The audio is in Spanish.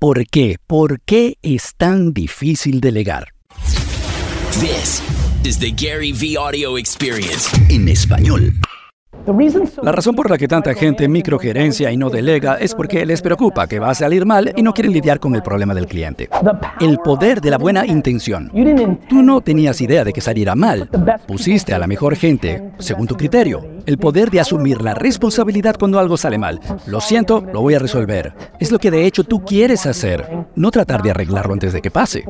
¿Por qué? ¿Por qué es tan difícil delegar? This is the Gary V Audio Experience. En español. La razón por la que tanta gente microgerencia y no delega es porque les preocupa que va a salir mal y no quieren lidiar con el problema del cliente. El poder de la buena intención. Tú no tenías idea de que saliera mal. Pusiste a la mejor gente, según tu criterio. El poder de asumir la responsabilidad cuando algo sale mal. Lo siento, lo voy a resolver. Es lo que de hecho tú quieres hacer, no tratar de arreglarlo antes de que pase.